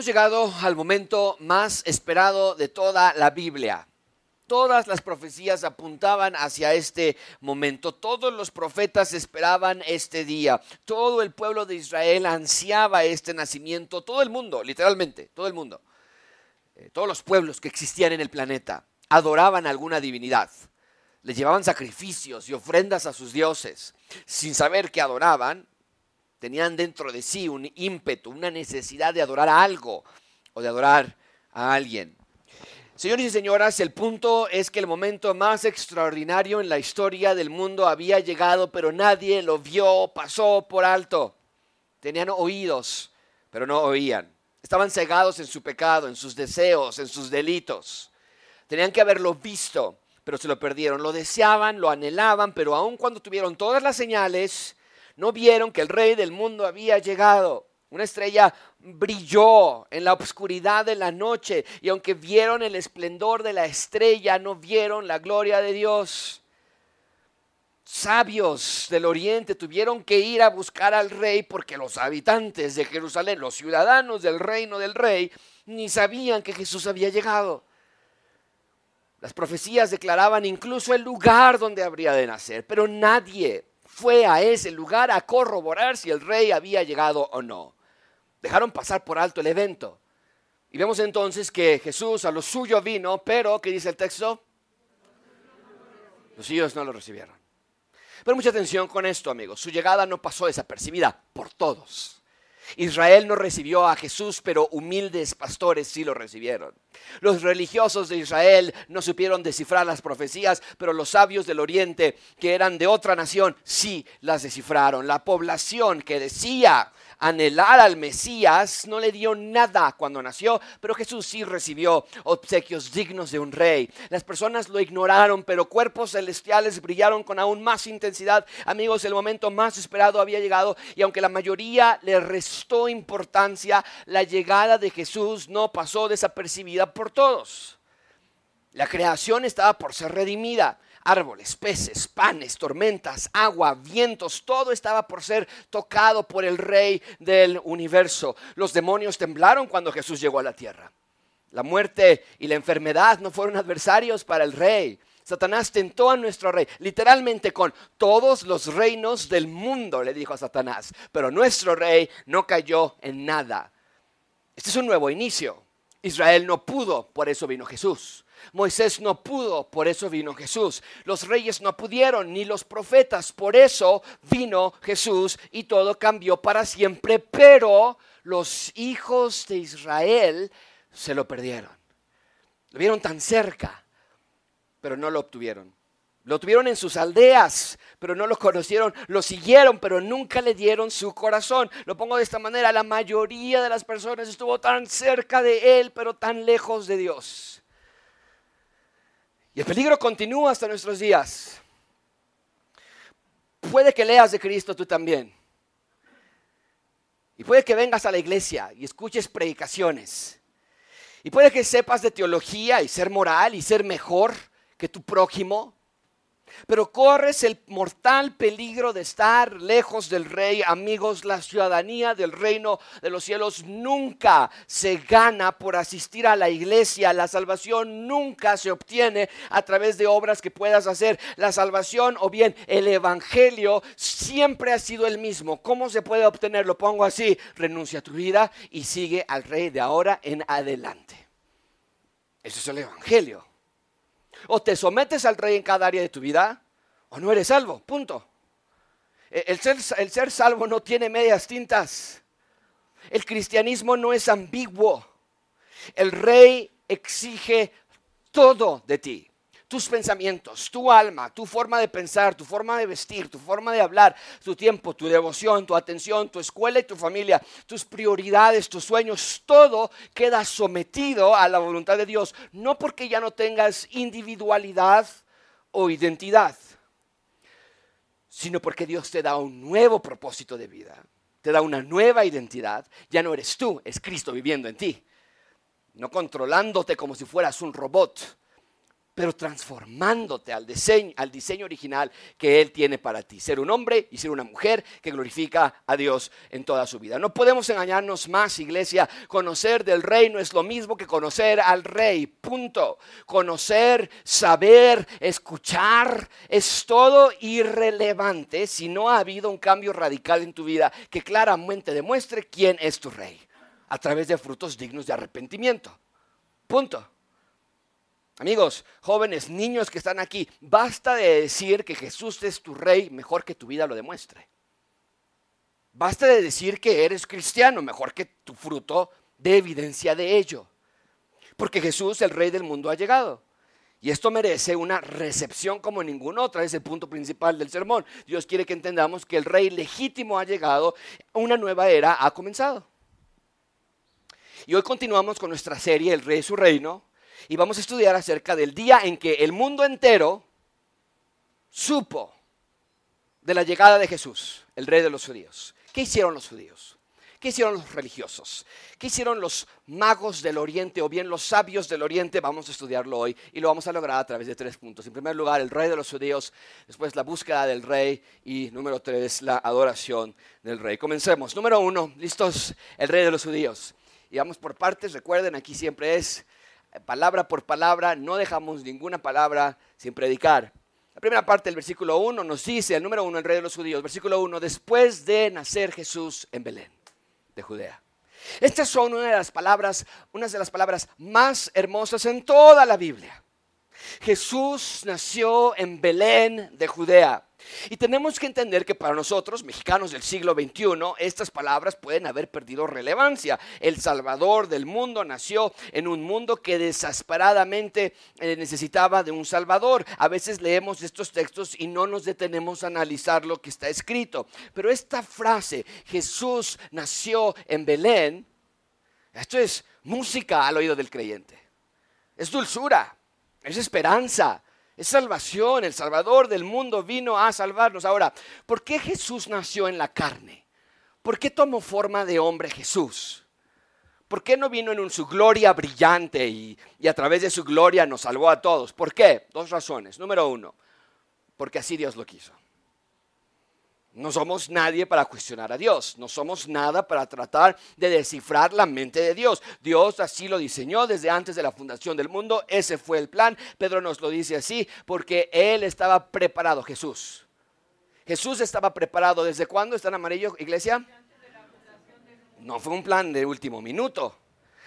Hemos llegado al momento más esperado de toda la Biblia. Todas las profecías apuntaban hacia este momento. Todos los profetas esperaban este día. Todo el pueblo de Israel ansiaba este nacimiento. Todo el mundo, literalmente, todo el mundo. Eh, todos los pueblos que existían en el planeta adoraban a alguna divinidad. Le llevaban sacrificios y ofrendas a sus dioses. Sin saber que adoraban, tenían dentro de sí un ímpetu, una necesidad de adorar a algo o de adorar a alguien. Señores y señoras, el punto es que el momento más extraordinario en la historia del mundo había llegado, pero nadie lo vio, pasó por alto. Tenían oídos, pero no oían. Estaban cegados en su pecado, en sus deseos, en sus delitos. Tenían que haberlo visto, pero se lo perdieron. Lo deseaban, lo anhelaban, pero aun cuando tuvieron todas las señales, no vieron que el rey del mundo había llegado. Una estrella brilló en la oscuridad de la noche y aunque vieron el esplendor de la estrella, no vieron la gloria de Dios. Sabios del oriente tuvieron que ir a buscar al rey porque los habitantes de Jerusalén, los ciudadanos del reino del rey, ni sabían que Jesús había llegado. Las profecías declaraban incluso el lugar donde habría de nacer, pero nadie fue a ese lugar a corroborar si el rey había llegado o no. Dejaron pasar por alto el evento. Y vemos entonces que Jesús a lo suyo vino, pero, ¿qué dice el texto? Los suyos no lo recibieron. Pero mucha atención con esto, amigos. Su llegada no pasó desapercibida por todos. Israel no recibió a Jesús, pero humildes pastores sí lo recibieron. Los religiosos de Israel no supieron descifrar las profecías, pero los sabios del oriente, que eran de otra nación, sí las descifraron. La población que decía anhelar al Mesías, no le dio nada cuando nació, pero Jesús sí recibió obsequios dignos de un rey. Las personas lo ignoraron, pero cuerpos celestiales brillaron con aún más intensidad. Amigos, el momento más esperado había llegado y aunque la mayoría le restó importancia, la llegada de Jesús no pasó desapercibida por todos. La creación estaba por ser redimida árboles, peces, panes, tormentas, agua, vientos, todo estaba por ser tocado por el rey del universo. Los demonios temblaron cuando Jesús llegó a la tierra. La muerte y la enfermedad no fueron adversarios para el rey. Satanás tentó a nuestro rey, literalmente con todos los reinos del mundo, le dijo a Satanás, pero nuestro rey no cayó en nada. Este es un nuevo inicio. Israel no pudo, por eso vino Jesús. Moisés no pudo, por eso vino Jesús. Los reyes no pudieron, ni los profetas, por eso vino Jesús y todo cambió para siempre. Pero los hijos de Israel se lo perdieron. Lo vieron tan cerca, pero no lo obtuvieron. Lo tuvieron en sus aldeas, pero no lo conocieron. Lo siguieron, pero nunca le dieron su corazón. Lo pongo de esta manera, la mayoría de las personas estuvo tan cerca de Él, pero tan lejos de Dios. El peligro continúa hasta nuestros días. Puede que leas de Cristo tú también. Y puede que vengas a la iglesia y escuches predicaciones. Y puede que sepas de teología y ser moral y ser mejor que tu prójimo pero corres el mortal peligro de estar lejos del rey. Amigos, la ciudadanía del reino de los cielos nunca se gana por asistir a la iglesia. La salvación nunca se obtiene a través de obras que puedas hacer. La salvación o bien el evangelio siempre ha sido el mismo. ¿Cómo se puede obtener? Lo pongo así. Renuncia a tu vida y sigue al rey de ahora en adelante. Eso es el evangelio. O te sometes al rey en cada área de tu vida, o no eres salvo, punto. E, el ser, el ser salvo no tiene medias tintas. El cristianismo no es ambiguo. El rey exige todo de ti tus pensamientos, tu alma, tu forma de pensar, tu forma de vestir, tu forma de hablar, tu tiempo, tu devoción, tu atención, tu escuela y tu familia, tus prioridades, tus sueños, todo queda sometido a la voluntad de Dios, no porque ya no tengas individualidad o identidad, sino porque Dios te da un nuevo propósito de vida, te da una nueva identidad, ya no eres tú, es Cristo viviendo en ti, no controlándote como si fueras un robot pero transformándote al diseño, al diseño original que Él tiene para ti. Ser un hombre y ser una mujer que glorifica a Dios en toda su vida. No podemos engañarnos más, iglesia. Conocer del reino es lo mismo que conocer al rey. Punto. Conocer, saber, escuchar es todo irrelevante si no ha habido un cambio radical en tu vida que claramente demuestre quién es tu rey a través de frutos dignos de arrepentimiento. Punto. Amigos, jóvenes, niños que están aquí, basta de decir que Jesús es tu rey mejor que tu vida lo demuestre. Basta de decir que eres cristiano mejor que tu fruto de evidencia de ello. Porque Jesús, el rey del mundo, ha llegado. Y esto merece una recepción como ninguna otra, es el punto principal del sermón. Dios quiere que entendamos que el rey legítimo ha llegado, una nueva era ha comenzado. Y hoy continuamos con nuestra serie El rey y su reino, y vamos a estudiar acerca del día en que el mundo entero supo de la llegada de Jesús, el rey de los judíos. ¿Qué hicieron los judíos? ¿Qué hicieron los religiosos? ¿Qué hicieron los magos del Oriente o bien los sabios del Oriente? Vamos a estudiarlo hoy y lo vamos a lograr a través de tres puntos. En primer lugar, el rey de los judíos, después la búsqueda del rey y número tres, la adoración del rey. Comencemos. Número uno, listos, el rey de los judíos. Y vamos por partes, recuerden, aquí siempre es palabra por palabra, no dejamos ninguna palabra sin predicar. La primera parte del versículo 1 nos dice, el número 1, el rey de los judíos, versículo 1, después de nacer Jesús en Belén, de Judea. Estas son una de las palabras, unas de las palabras más hermosas en toda la Biblia. Jesús nació en Belén de Judea. Y tenemos que entender que para nosotros, mexicanos del siglo XXI, estas palabras pueden haber perdido relevancia. El Salvador del mundo nació en un mundo que desesperadamente eh, necesitaba de un Salvador. A veces leemos estos textos y no nos detenemos a analizar lo que está escrito. Pero esta frase, Jesús nació en Belén, esto es música al oído del creyente. Es dulzura, es esperanza, es salvación. El Salvador del mundo vino a salvarnos. Ahora, ¿por qué Jesús nació en la carne? ¿Por qué tomó forma de hombre Jesús? ¿Por qué no vino en su gloria brillante y, y a través de su gloria nos salvó a todos? ¿Por qué? Dos razones. Número uno, porque así Dios lo quiso. No somos nadie para cuestionar a Dios, no somos nada para tratar de descifrar la mente de Dios. Dios así lo diseñó desde antes de la fundación del mundo, ese fue el plan. Pedro nos lo dice así porque Él estaba preparado, Jesús. Jesús estaba preparado. ¿Desde cuándo está en amarillo, iglesia? No fue un plan de último minuto.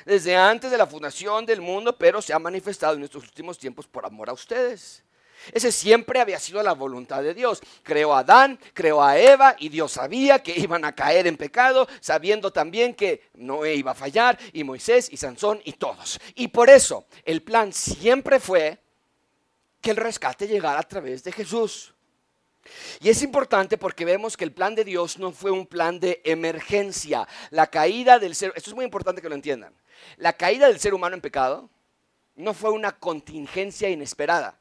Desde antes de la fundación del mundo, pero se ha manifestado en estos últimos tiempos por amor a ustedes. Ese siempre había sido la voluntad de Dios. Creó a Adán, creó a Eva y Dios sabía que iban a caer en pecado, sabiendo también que Noé iba a fallar y Moisés y Sansón y todos. Y por eso el plan siempre fue que el rescate llegara a través de Jesús. Y es importante porque vemos que el plan de Dios no fue un plan de emergencia. La caída del ser, esto es muy importante que lo entiendan. La caída del ser humano en pecado no fue una contingencia inesperada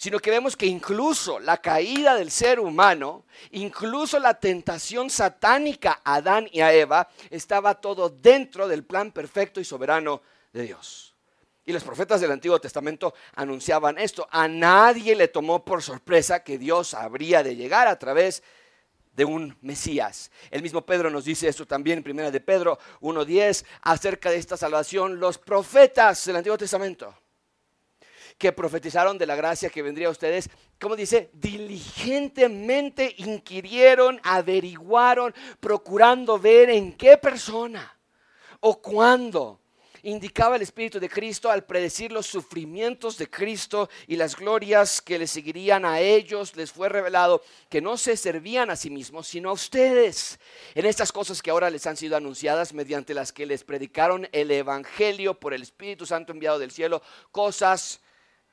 sino que vemos que incluso la caída del ser humano, incluso la tentación satánica a Adán y a Eva, estaba todo dentro del plan perfecto y soberano de Dios. Y los profetas del Antiguo Testamento anunciaban esto. A nadie le tomó por sorpresa que Dios habría de llegar a través de un Mesías. El mismo Pedro nos dice esto también en primera de Pedro 1.10 acerca de esta salvación. Los profetas del Antiguo Testamento que profetizaron de la gracia que vendría a ustedes, como dice, diligentemente inquirieron, averiguaron, procurando ver en qué persona o cuándo indicaba el Espíritu de Cristo al predecir los sufrimientos de Cristo y las glorias que le seguirían a ellos, les fue revelado que no se servían a sí mismos, sino a ustedes, en estas cosas que ahora les han sido anunciadas mediante las que les predicaron el Evangelio por el Espíritu Santo enviado del cielo, cosas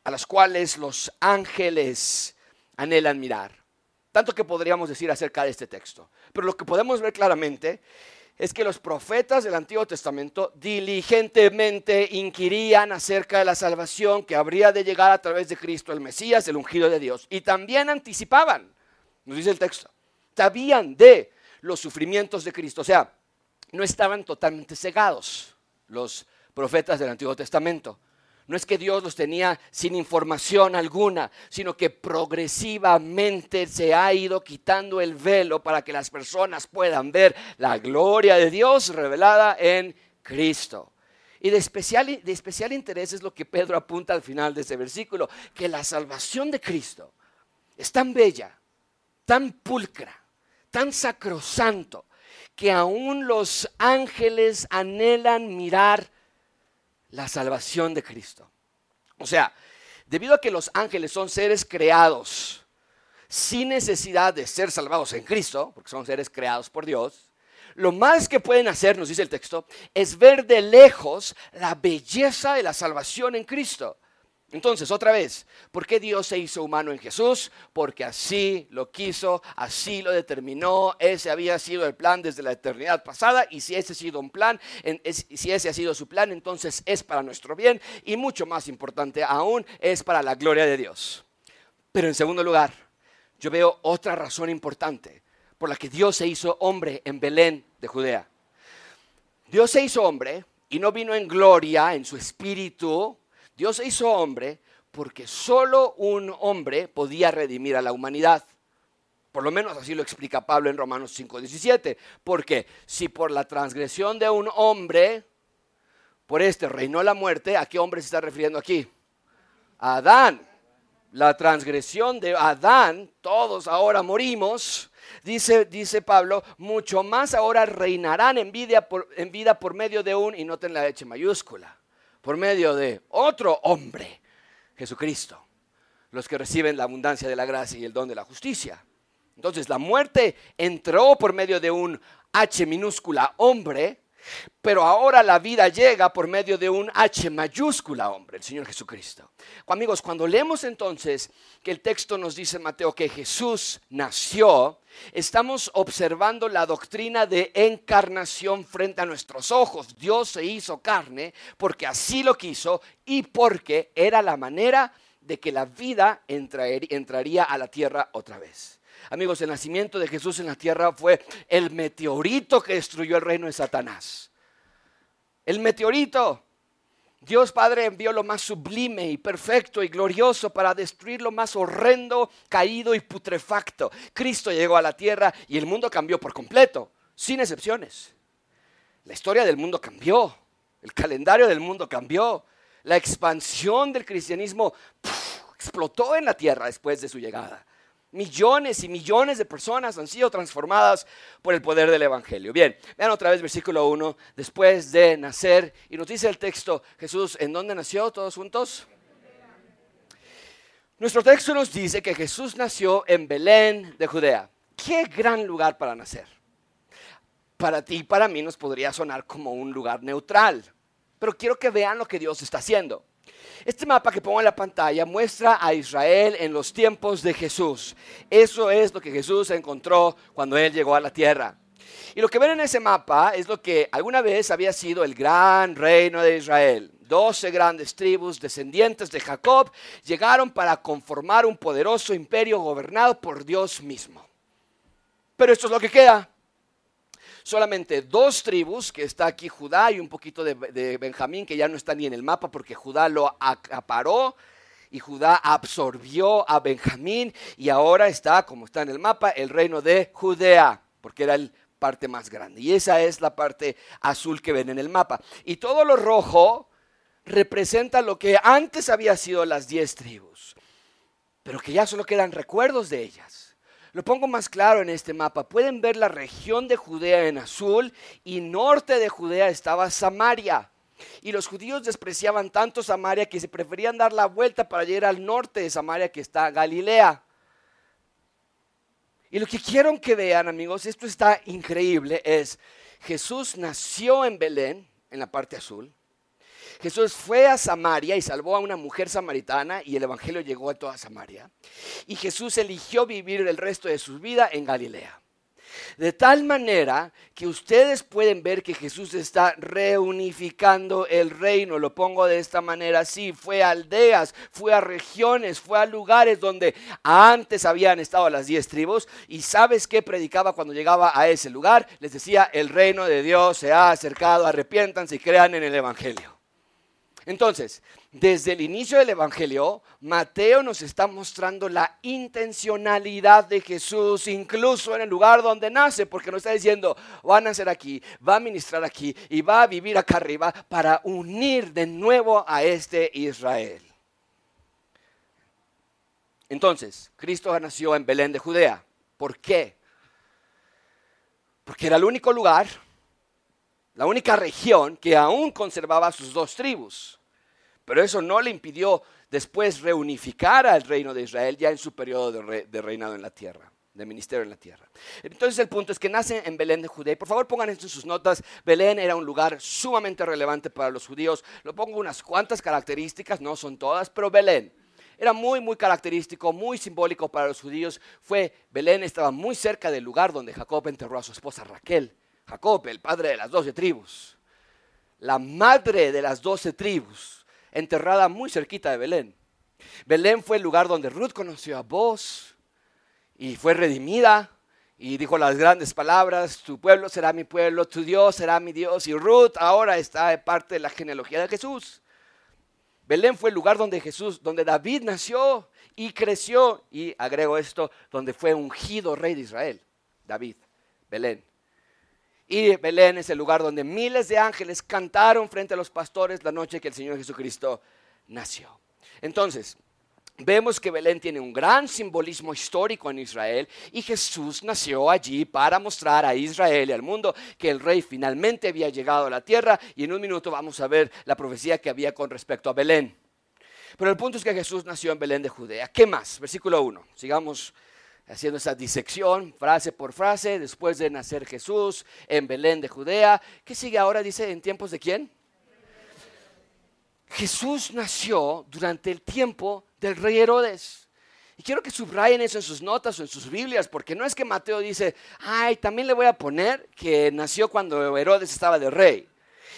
a las cuales los ángeles anhelan mirar. Tanto que podríamos decir acerca de este texto. Pero lo que podemos ver claramente es que los profetas del Antiguo Testamento diligentemente inquirían acerca de la salvación que habría de llegar a través de Cristo, el Mesías, el ungido de Dios. Y también anticipaban, nos dice el texto, sabían de los sufrimientos de Cristo. O sea, no estaban totalmente cegados los profetas del Antiguo Testamento No es que Dios los tenía sin información alguna, sino que progresivamente se ha ido quitando el velo para que las personas puedan ver la gloria de Dios revelada en Cristo. Y de especial, de especial interés es lo que Pedro apunta al final de ese versículo, que la salvación de Cristo es tan bella, tan pulcra, tan sacrosanto, que aún los ángeles anhelan mirar la salvación de Cristo. O sea, debido a que los ángeles son seres creados sin necesidad de ser salvados en Cristo, porque son seres creados por Dios, lo más que pueden hacer, nos dice el texto, es ver de lejos la belleza de la salvación en Cristo. Entonces, otra vez, ¿por qué Dios se hizo humano en Jesús? Porque así lo quiso, así lo determinó, ese había sido el plan desde la eternidad pasada y si ese ha sido un plan, si ese ha sido su plan, entonces es para nuestro bien y mucho más importante aún, es para la gloria de Dios. Pero en segundo lugar, yo veo otra razón importante por la que Dios se hizo hombre en Belén de Judea. Dios se hizo hombre y no vino en gloria, en su espíritu, Dios se hizo hombre porque solo un hombre podía redimir a la humanidad. Por lo menos así lo explica Pablo en Romanos 5:17. Porque si por la transgresión de un hombre, por este reinó la muerte, ¿a qué hombre se está refiriendo aquí? A Adán. La transgresión de Adán, todos ahora morimos. Dice, dice Pablo, mucho más ahora reinarán en vida, por, en vida por medio de un, y noten la H mayúscula, por medio de otro hombre, Jesucristo, los que reciben la abundancia de la gracia y el don de la justicia. Entonces la muerte entró por medio de un H minúscula hombre, pero ahora la vida llega por medio de un H mayúscula hombre, el Señor Jesucristo. Amigos, cuando leemos entonces que el texto nos dice Mateo que Jesús nació, estamos observando la doctrina de encarnación frente a nuestros ojos. Dios se hizo carne porque así lo quiso y porque era la manera de que la vida entraría a la tierra otra vez. Amigos, el nacimiento de Jesús en la tierra fue el meteorito que destruyó el reino de Satanás. El meteorito. Dios Padre envió lo más sublime y perfecto y glorioso para destruir lo más horrendo, caído y putrefacto. Cristo llegó a la tierra y el mundo cambió por completo, sin excepciones. La historia del mundo cambió, el calendario del mundo cambió, la expansión del cristianismo explotó en la tierra después de su llegada. Millones y millones de personas han sido transformadas por el poder del Evangelio. Bien, vean otra vez versículo 1, después de nacer, y nos dice el texto, Jesús, ¿en dónde nació todos juntos? Nuestro texto nos dice que Jesús nació en Belén de Judea. Qué gran lugar para nacer. Para ti y para mí nos podría sonar como un lugar neutral, pero quiero que vean lo que Dios está haciendo. Este mapa que pongo en la pantalla muestra a Israel en los tiempos de Jesús. Eso es lo que Jesús encontró cuando él llegó a la tierra. Y lo que ven en ese mapa es lo que alguna vez había sido el gran reino de Israel. Doce grandes tribus descendientes de Jacob llegaron para conformar un poderoso imperio gobernado por Dios mismo. Pero esto es lo que queda solamente dos tribus, que está aquí Judá y un poquito de, Benjamín, que ya no está ni en el mapa porque Judá lo acaparó y Judá absorbió a Benjamín y ahora está, como está en el mapa, el reino de Judea, porque era la parte más grande. Y esa es la parte azul que ven en el mapa. Y todo lo rojo representa lo que antes había sido las diez tribus, pero que ya solo quedan recuerdos de ellas. Lo pongo más claro en este mapa. Pueden ver la región de Judea en azul y norte de Judea estaba Samaria. Y los judíos despreciaban tanto Samaria que se preferían dar la vuelta para llegar al norte de Samaria que está Galilea. Y lo que quiero que vean amigos, esto está increíble, es Jesús nació en Belén, en la parte azul. Jesús fue a Samaria y salvó a una mujer samaritana y el Evangelio llegó a toda Samaria. Y Jesús eligió vivir el resto de su vida en Galilea. De tal manera que ustedes pueden ver que Jesús está reunificando el reino. Lo pongo de esta manera sí, fue a aldeas, fue a regiones, fue a lugares donde antes habían estado las diez tribus. Y sabes qué predicaba cuando llegaba a ese lugar? Les decía, el reino de Dios se ha acercado, arrepiéntanse y crean en el Evangelio. Entonces, desde el inicio del Evangelio, Mateo nos está mostrando la intencionalidad de Jesús, incluso en el lugar donde nace, porque nos está diciendo, va a nacer aquí, va a ministrar aquí y va a vivir acá arriba para unir de nuevo a este Israel. Entonces, Cristo nació en Belén de Judea. ¿Por qué? Porque era el único lugar, la única región que aún conservaba sus dos tribus. Pero eso no le impidió después reunificar al reino de Israel ya en su periodo de, reinado en la tierra de ministerio en la tierra. Entonces el punto es que nace en Belén de Judea. por favor pongan esto en sus notas. Belén era un lugar sumamente relevante para los judíos. Lo pongo unas cuantas características, no son todas, pero Belén era muy, muy característico, muy simbólico para los judíos. Fue, Belén estaba muy cerca del lugar donde Jacob enterró a su esposa Raquel. Jacob, el padre de las doce tribus. La madre de las doce tribus enterrada muy cerquita de Belén. Belén fue el lugar donde Ruth conoció a vos y fue redimida y dijo las grandes palabras, tu pueblo será mi pueblo, tu Dios será mi Dios y Ruth ahora está de parte de la genealogía de Jesús. Belén fue el lugar donde Jesús, donde David nació y creció y agrego esto, donde fue ungido rey de Israel, David, Belén. Y Belén es el lugar donde miles de ángeles cantaron frente a los pastores la noche que el Señor Jesucristo nació. Entonces, vemos que Belén tiene un gran simbolismo histórico en Israel y Jesús nació allí para mostrar a Israel y al mundo que el rey finalmente había llegado a la tierra y en un minuto vamos a ver la profecía que había con respecto a Belén. Pero el punto es que Jesús nació en Belén de Judea. ¿Qué más? Versículo 1. Sigamos haciendo esa disección frase por frase, después de nacer Jesús en Belén de Judea. ¿Qué sigue ahora? Dice, ¿en tiempos de quién? Jesús nació durante el tiempo del rey Herodes. Y quiero que subrayen eso en sus notas o en sus Biblias, porque no es que Mateo dice, ay, también le voy a poner que nació cuando Herodes estaba de rey.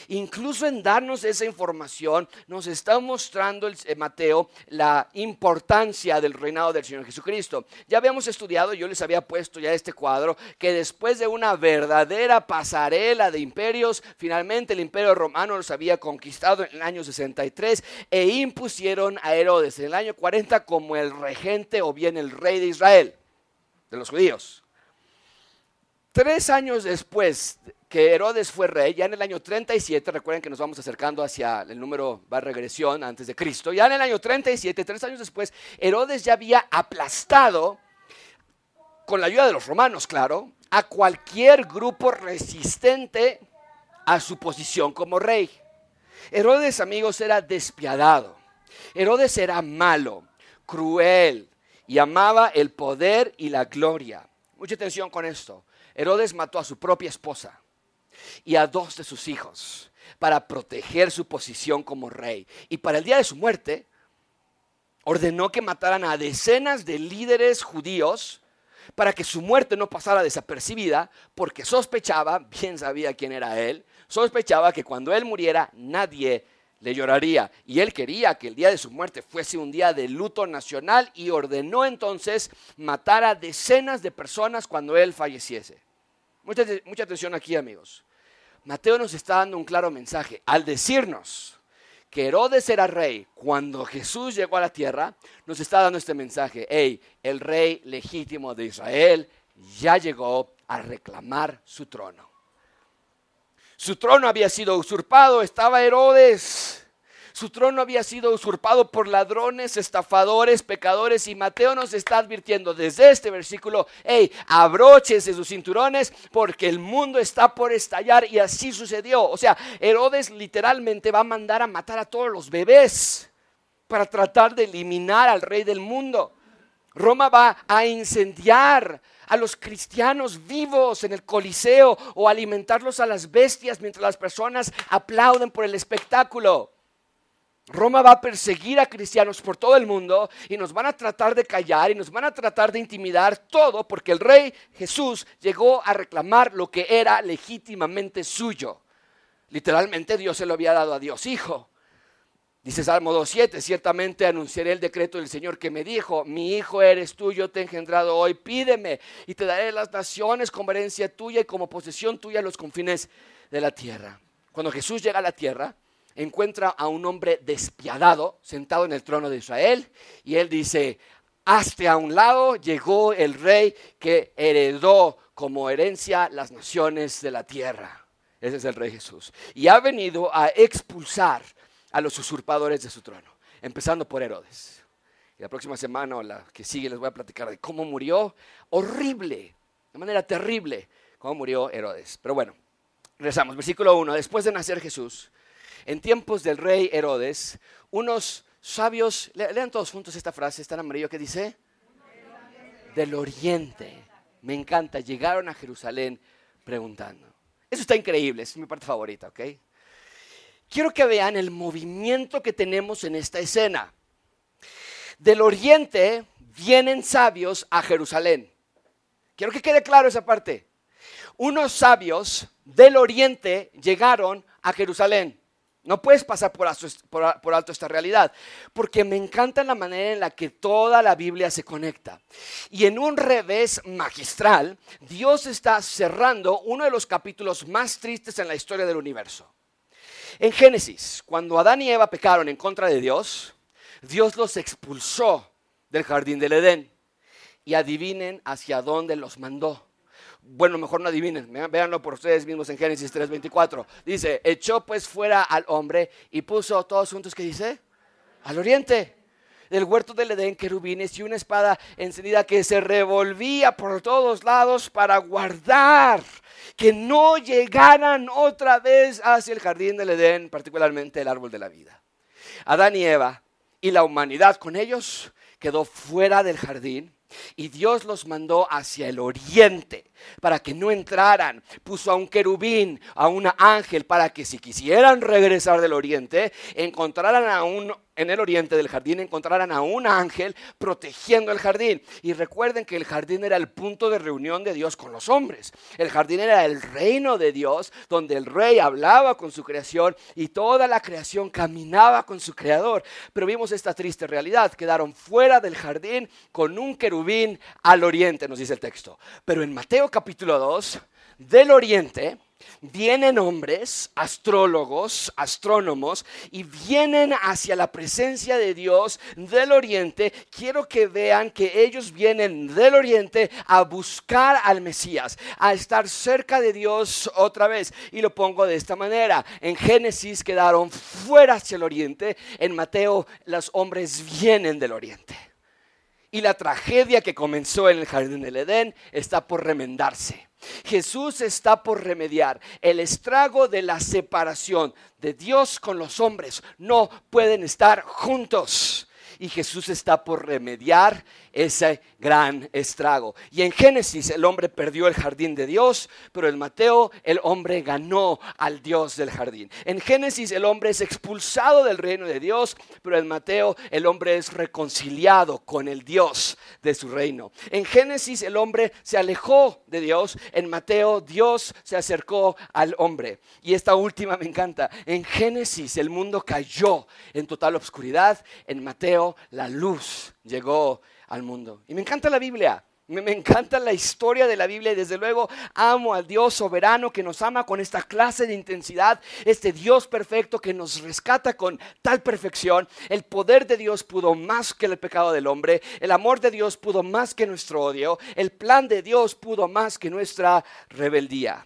Incluso en darnos esa información nos está mostrando el, eh, Mateo la importancia del reinado del Señor Jesucristo. Ya habíamos estudiado, yo les había puesto ya este cuadro, que después de una verdadera pasarela de imperios, finalmente el imperio romano los había conquistado en el año 63 e impusieron a Herodes en el año 40 como el regente o bien el rey de Israel, de los judíos. Tres años después que Herodes fue rey, ya en el año 37, recuerden que nos vamos acercando hacia el número, va regresión antes de Cristo, ya en el año 37, tres años después, Herodes ya había aplastado, con la ayuda de los romanos, claro, a cualquier grupo resistente a su posición como rey. Herodes, amigos, era despiadado. Herodes era malo, cruel y amaba el poder y la gloria. Mucha atención con esto. Herodes mató a su propia esposa y a dos de sus hijos para proteger su posición como rey. Y para el día de su muerte, ordenó que mataran a decenas de líderes judíos para que su muerte no pasara desapercibida, porque sospechaba, bien sabía quién era él, sospechaba que cuando él muriera nadie le lloraría. Y él quería que el día de su muerte fuese un día de luto nacional y ordenó entonces matar a decenas de personas cuando él falleciese. Mucha, mucha atención aquí, amigos. Mateo nos está dando un claro mensaje. Al decirnos que Herodes era rey cuando Jesús llegó a la tierra, nos está dando este mensaje. Hey, el rey legítimo de Israel ya llegó a reclamar su trono. Su trono había sido usurpado, estaba Herodes su trono había sido usurpado por ladrones, estafadores, pecadores y Mateo nos está advirtiendo desde este versículo, hey, abróchense sus cinturones porque el mundo está por estallar y así sucedió. O sea, Herodes literalmente va a mandar a matar a todos los bebés para tratar de eliminar al rey del mundo. Roma va a incendiar a los cristianos vivos en el Coliseo o alimentarlos a las bestias mientras las personas aplauden por el espectáculo. Roma va a perseguir a cristianos por todo el mundo y nos van a tratar de callar y nos van a tratar de intimidar todo porque el rey Jesús llegó a reclamar lo que era legítimamente suyo. Literalmente Dios se lo había dado a Dios Hijo. Dice Salmo 2.7, ciertamente anunciaré el decreto del Señor que me dijo, mi hijo eres tú, yo te he engendrado hoy, pídeme y te daré las naciones como herencia tuya y como posesión tuya los confines de la tierra. Cuando Jesús llega a la tierra, encuentra a un hombre despiadado sentado en el trono de Israel y él dice, hasta a un lado llegó el rey que heredó como herencia las naciones de la tierra. Ese es el rey Jesús. Y ha venido a expulsar a los usurpadores de su trono, empezando por Herodes. Y la próxima semana o la que sigue les voy a platicar de cómo murió, horrible, de manera terrible, cómo murió Herodes. Pero bueno, rezamos. Versículo 1. Después de nacer Jesús, en tiempos del rey Herodes, unos sabios, lean todos juntos esta frase, está en amarillo, que dice? Del oriente. Me encanta, llegaron a Jerusalén preguntando. Eso está increíble, es mi parte favorita, ¿ok? Quiero que vean el movimiento que tenemos en esta escena. Del oriente vienen sabios a Jerusalén. Quiero que quede claro esa parte. Unos sabios del oriente llegaron a Jerusalén. No puedes pasar por alto, esta realidad, porque me encanta la manera en la que toda la Biblia se conecta. Y en un revés magistral, Dios está cerrando uno de los capítulos más tristes en la historia del universo. En Génesis, cuando Adán y Eva pecaron en contra de Dios, Dios los expulsó del jardín del Edén. Y adivinen hacia dónde los mandó bueno, mejor no adivinen, véanlo por ustedes mismos en Génesis 3:24. Dice, echó pues fuera al hombre y puso todos juntos, ¿qué dice? Al oriente del huerto del Edén querubines y una espada encendida que se revolvía por todos lados para guardar que no llegaran otra vez hacia el jardín del Edén, particularmente el árbol de la vida. Adán y Eva y la humanidad con ellos quedó fuera del jardín y Dios los mandó hacia el oriente para que no entraran. Puso a un querubín, a un ángel, para que si quisieran regresar del oriente, encontraran a un en el oriente del jardín encontraran a un ángel protegiendo el jardín. Y recuerden que el jardín era el punto de reunión de Dios con los hombres. El jardín era el reino de Dios, donde el rey hablaba con su creación y toda la creación caminaba con su creador. Pero vimos esta triste realidad. Quedaron fuera del jardín con un querubín al oriente, nos dice el texto. Pero en Mateo capítulo 2, del oriente, Vienen hombres, astrólogos, astrónomos, y vienen hacia la presencia de Dios del oriente. Quiero que vean que ellos vienen del oriente a buscar al Mesías, a estar cerca de Dios otra vez. Y lo pongo de esta manera. En Génesis quedaron fuera hacia el oriente. En Mateo los hombres vienen del oriente. Y la tragedia que comenzó en el jardín del Edén está por remendarse. Jesús está por remediar el estrago de la separación de Dios con los hombres. No pueden estar juntos y Jesús está por remediar ese gran estrago. Y en Génesis el hombre perdió el jardín de Dios, pero en Mateo el hombre ganó al Dios del jardín. En Génesis el hombre es expulsado del reino de Dios, pero en Mateo el hombre es reconciliado con el Dios de su reino. En Génesis el hombre se alejó de Dios, en Mateo Dios se acercó al hombre. Y esta última me encanta. En Génesis el mundo cayó en total oscuridad, en Mateo la luz llegó al mundo. Y me encanta la Biblia. Me, encanta la historia de la Biblia y desde luego amo al Dios soberano que nos ama con esta clase de intensidad, este Dios perfecto que nos rescata con tal perfección. El poder de Dios pudo más que el pecado del hombre, el amor de Dios pudo más que nuestro odio, el plan de Dios pudo más que nuestra rebeldía.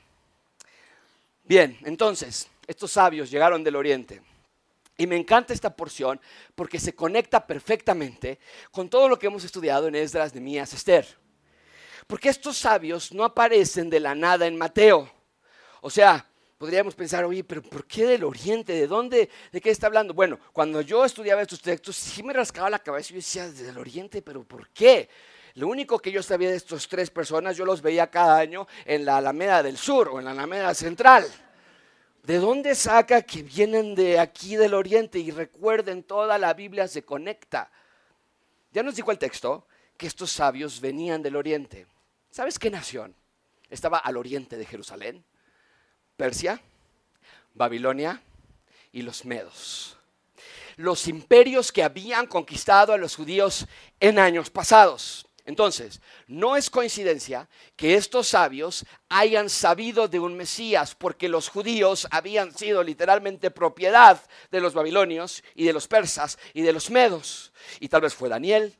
Bien, entonces, estos sabios llegaron del oriente y me encanta esta porción porque se conecta perfectamente con todo lo que hemos estudiado en Esdras, Mías, Esther. Porque estos sabios no aparecen de la nada en Mateo. O sea, podríamos pensar, oye, pero ¿por qué del oriente? ¿De dónde? ¿De qué está hablando? Bueno, cuando yo estudiaba estos textos, sí me rascaba la cabeza y yo decía, del oriente, pero ¿por qué? Lo único que yo sabía de estas tres personas, yo los veía cada año en la Alameda del Sur o en la Alameda Central. ¿De dónde saca que vienen de aquí del oriente? Y recuerden, toda la Biblia se conecta. Ya nos dijo el texto que estos sabios venían del oriente. ¿Sabes qué nación estaba al oriente de Jerusalén? Persia, Babilonia y los medos. Los imperios que habían conquistado a los judíos en años pasados. Entonces, no es coincidencia que estos sabios hayan sabido de un Mesías, porque los judíos habían sido literalmente propiedad de los babilonios y de los persas y de los medos. Y tal vez fue Daniel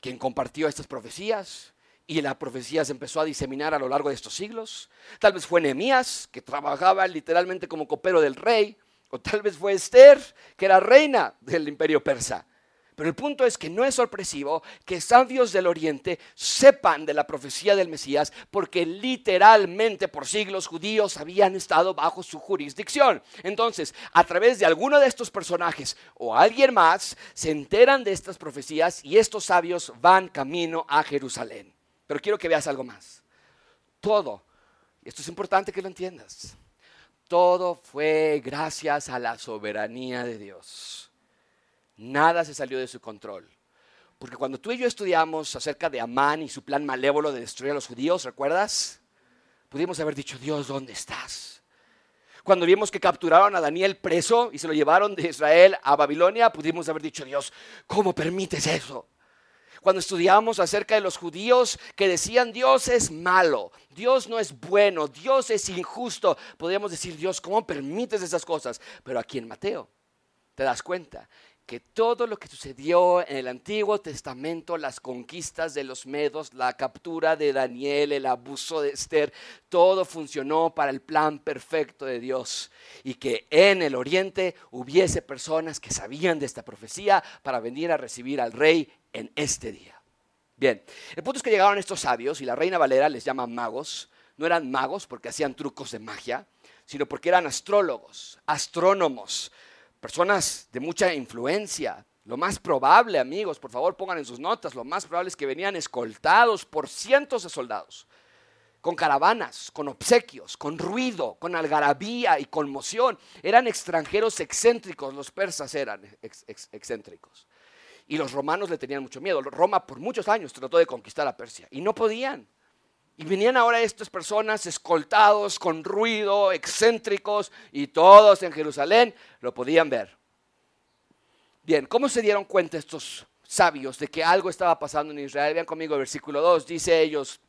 quien compartió estas profecías y la profecía se empezó a diseminar a lo largo de estos siglos. Tal vez fue Nehemías, que trabajaba literalmente como copero del rey, o tal vez fue Esther, que era reina del imperio persa. Pero el punto es que no es sorpresivo que sabios del Oriente sepan de la profecía del Mesías porque literalmente por siglos judíos habían estado bajo su jurisdicción. Entonces, a través de alguno de estos personajes o alguien más, se enteran de estas profecías y estos sabios van camino a Jerusalén. Pero quiero que veas algo más. Todo, esto es importante que lo entiendas, todo fue gracias a la soberanía de Dios. Nada se salió de su control. Porque cuando tú y yo estudiamos acerca de Amán y su plan malévolo de destruir a los judíos, ¿recuerdas? Pudimos haber dicho, Dios, ¿dónde estás? Cuando vimos que capturaron a Daniel preso y se lo llevaron de Israel a Babilonia, pudimos haber dicho, Dios, ¿cómo permites eso? Cuando estudiamos acerca de los judíos que decían Dios es malo, Dios no es bueno, Dios es injusto, podríamos decir Dios, ¿cómo permites esas cosas? Pero aquí en Mateo te das cuenta que todo lo que sucedió en el Antiguo Testamento, las conquistas de los medos, la captura de Daniel, el abuso de Esther, todo funcionó para el plan perfecto de Dios. Y que en el Oriente hubiese personas que sabían de esta profecía para venir a recibir al rey en este día. Bien, el punto es que llegaron estos sabios y la reina Valera les llama magos. No eran magos porque hacían trucos de magia, sino porque eran astrólogos, astrónomos, personas de mucha influencia. Lo más probable, amigos, por favor pongan en sus notas, lo más probable es que venían escoltados por cientos de soldados, con caravanas, con obsequios, con ruido, con algarabía y conmoción. Eran extranjeros excéntricos, los persas eran excéntricos. Y los romanos le tenían mucho miedo. Roma por muchos años trató de conquistar a Persia y no podían. Y venían ahora estas personas escoltados con ruido, excéntricos, y todos en Jerusalén lo podían ver. Bien, ¿cómo se dieron cuenta estos sabios de que algo estaba pasando en Israel? Vean conmigo el versículo 2, dice ellos,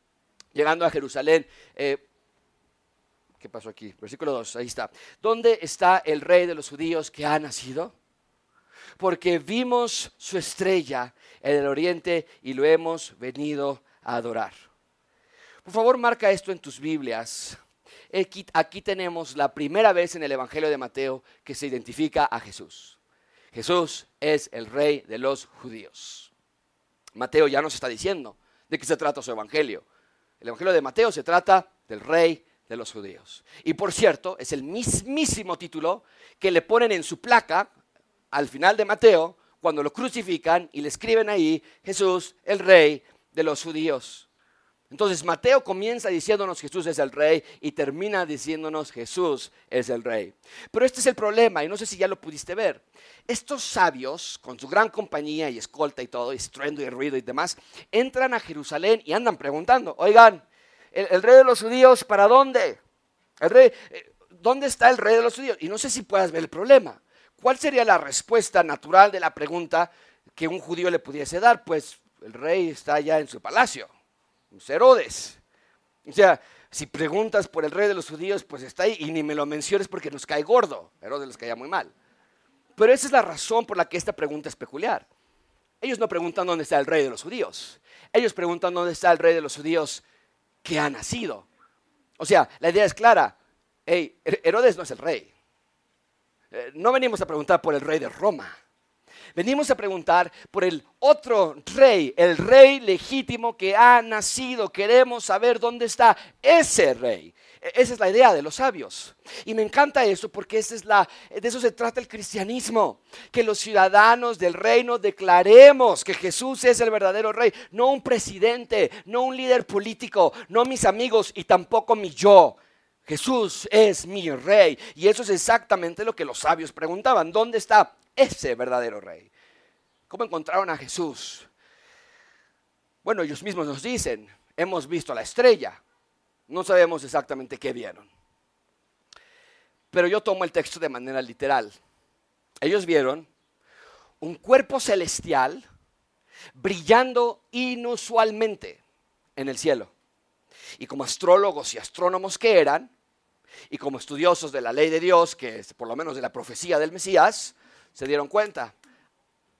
llegando a Jerusalén, eh, ¿qué pasó aquí? Versículo 2, ahí está. ¿Dónde está el rey de los judíos que ha nacido? Porque vimos su estrella en el oriente y lo hemos venido a adorar. Por favor, marca esto en tus Biblias. Aquí, tenemos la primera vez en el Evangelio de Mateo que se identifica a Jesús. Jesús es el rey de los judíos. Mateo ya nos está diciendo de qué se trata su Evangelio. El Evangelio de Mateo se trata del rey de los judíos. Y por cierto, es el mismísimo título que le ponen en su placa al final de Mateo cuando lo crucifican y le escriben ahí Jesús, el rey de los judíos. Entonces Mateo comienza diciéndonos Jesús es el rey y termina diciéndonos Jesús es el rey. Pero este es el problema y no sé si ya lo pudiste ver. Estos sabios, con su gran compañía y escolta y todo, estruendo y ruido y demás, entran a Jerusalén y andan preguntando, oigan, el, rey de los judíos, ¿para dónde? El rey, eh, ¿Dónde está el rey de los judíos? Y no sé si puedas ver el problema. ¿Cuál sería la respuesta natural de la pregunta que un judío le pudiese dar? Pues el rey está ya en su palacio. Herodes. O sea, si preguntas por el rey de los judíos, pues está ahí y ni me lo menciones porque nos cae gordo. Herodes les caía muy mal. Pero esa es la razón por la que esta pregunta es peculiar. Ellos no preguntan dónde está el rey de los judíos. Ellos preguntan dónde está el rey de los judíos que ha nacido. O sea, la idea es clara. Hey, Herodes no es el rey. Eh, no venimos a preguntar por el rey de Roma. Venimos a preguntar por el otro rey, el rey legítimo que ha nacido. Queremos saber dónde está ese rey. E, esa es la idea de los sabios. Y me encanta eso porque es de eso se trata el cristianismo. Que los ciudadanos del reino declaremos que Jesús es el verdadero rey. No un presidente, no un líder político, no mis amigos y tampoco mi yo. Jesús es mi rey. Y eso es exactamente lo que los sabios preguntaban. ¿Dónde está ese verdadero rey. ¿Cómo encontraron a Jesús? Bueno, ellos mismos nos dicen, hemos visto la estrella, no sabemos exactamente qué vieron. Pero yo tomo el texto de manera literal. Ellos vieron un cuerpo celestial brillando inusualmente en el cielo. Y como astrólogos y astrónomos que eran, y como estudiosos de la ley de Dios, que es por lo menos de la profecía del Mesías, se dieron cuenta,